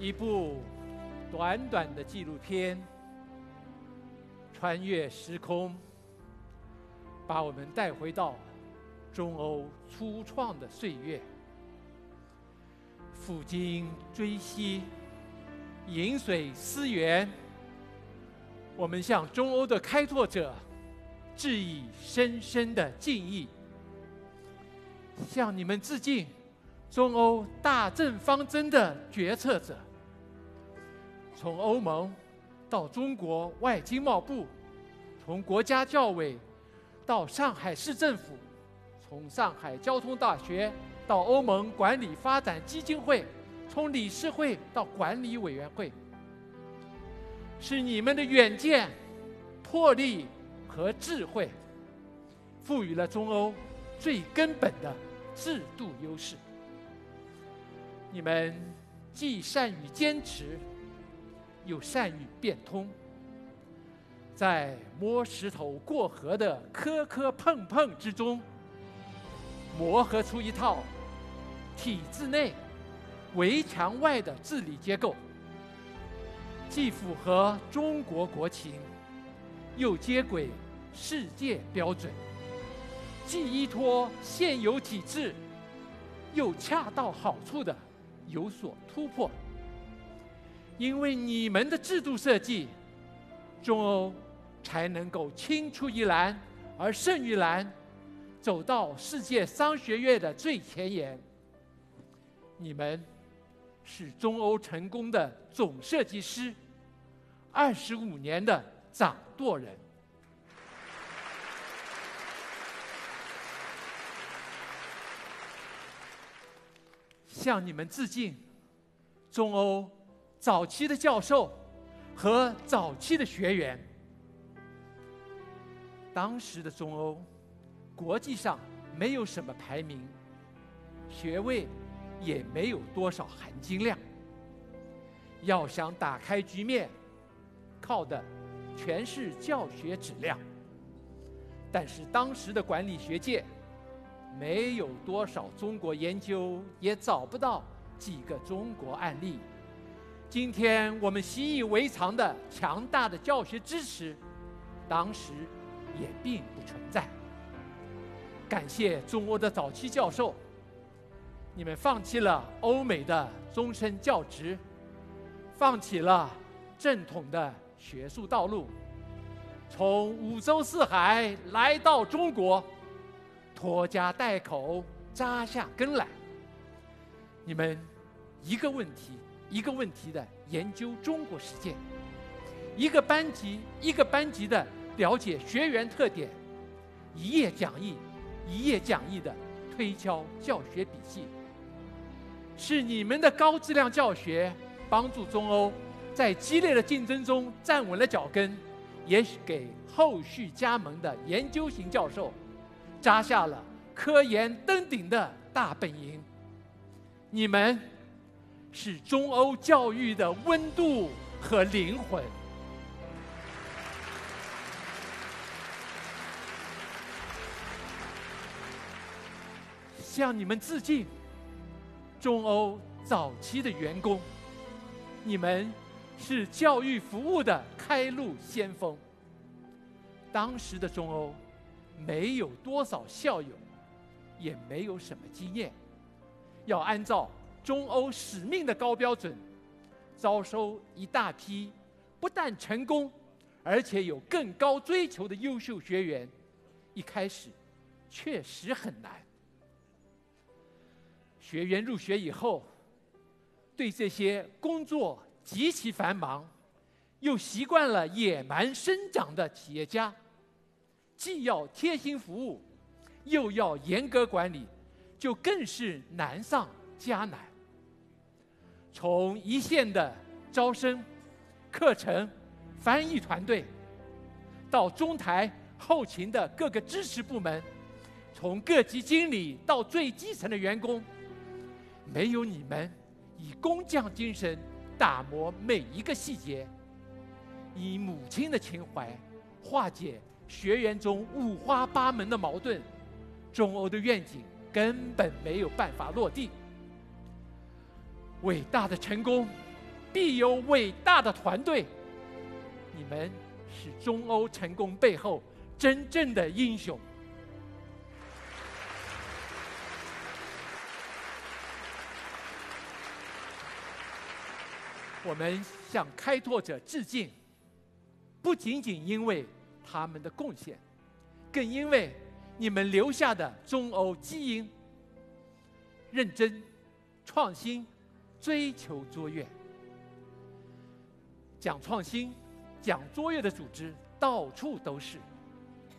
一部短短的纪录片，穿越时空，把我们带回到中欧初创的岁月。抚今追昔，饮水思源。我们向中欧的开拓者致以深深的敬意，向你们致敬，中欧大政方针的决策者。从欧盟到中国外经贸部，从国家教委到上海市政府，从上海交通大学到欧盟管理发展基金会，从理事会到管理委员会。是你们的远见、魄力和智慧，赋予了中欧最根本的制度优势。你们既善于坚持，又善于变通，在摸石头过河的磕磕碰碰之中，磨合出一套体制内、围墙外的治理结构。既符合中国国情，又接轨世界标准；既依托现有体制，又恰到好处的有所突破。因为你们的制度设计，中欧才能够青出于蓝而胜于蓝，走到世界商学院的最前沿。你们。是中欧成功的总设计师，二十五年的掌舵人，向你们致敬。中欧早期的教授和早期的学员，当时的中欧国际上没有什么排名，学位。也没有多少含金量。要想打开局面，靠的全是教学质量。但是当时的管理学界没有多少中国研究，也找不到几个中国案例。今天我们习以为常的强大的教学支持，当时也并不存在。感谢中国的早期教授。你们放弃了欧美的终身教职，放弃了正统的学术道路，从五洲四海来到中国，拖家带口扎下根来。你们一个问题一个问题的研究中国实践，一个班级一个班级的了解学员特点，一页讲义一页讲义的推敲教学笔记。是你们的高质量教学帮助中欧在激烈的竞争中站稳了脚跟，也许给后续加盟的研究型教授扎下了科研登顶的大本营。你们是中欧教育的温度和灵魂，向你们致敬。中欧早期的员工，你们是教育服务的开路先锋。当时的中欧没有多少校友，也没有什么经验，要按照中欧使命的高标准，招收一大批不但成功，而且有更高追求的优秀学员，一开始确实很难。学员入学以后，对这些工作极其繁忙，又习惯了野蛮生长的企业家，既要贴心服务，又要严格管理，就更是难上加难。从一线的招生、课程、翻译团队，到中台后勤的各个支持部门，从各级经理到最基层的员工。没有你们以工匠精神打磨每一个细节，以母亲的情怀化解学员中五花八门的矛盾，中欧的愿景根本没有办法落地。伟大的成功必有伟大的团队。你们是中欧成功背后真正的英雄。我们向开拓者致敬，不仅仅因为他们的贡献，更因为你们留下的中欧基因。认真、创新、追求卓越。讲创新、讲卓越的组织到处都是，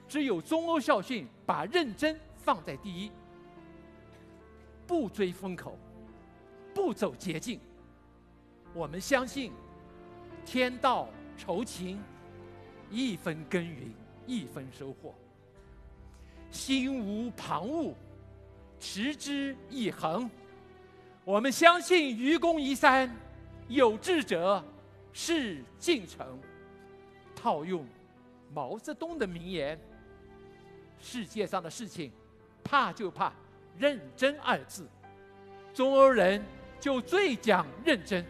只有中欧校训把认真放在第一，不追风口，不走捷径。我们相信，天道酬勤，一分耕耘一分收获。心无旁骛，持之以恒。我们相信愚公移山，有志者事竟成。套用毛泽东的名言：世界上的事情，怕就怕认真二字。中欧人就最讲认真。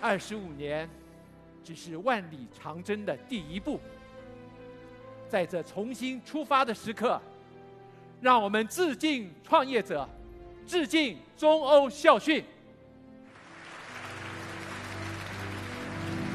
二十五年，只是万里长征的第一步。在这重新出发的时刻，让我们致敬创业者，致敬中欧校训。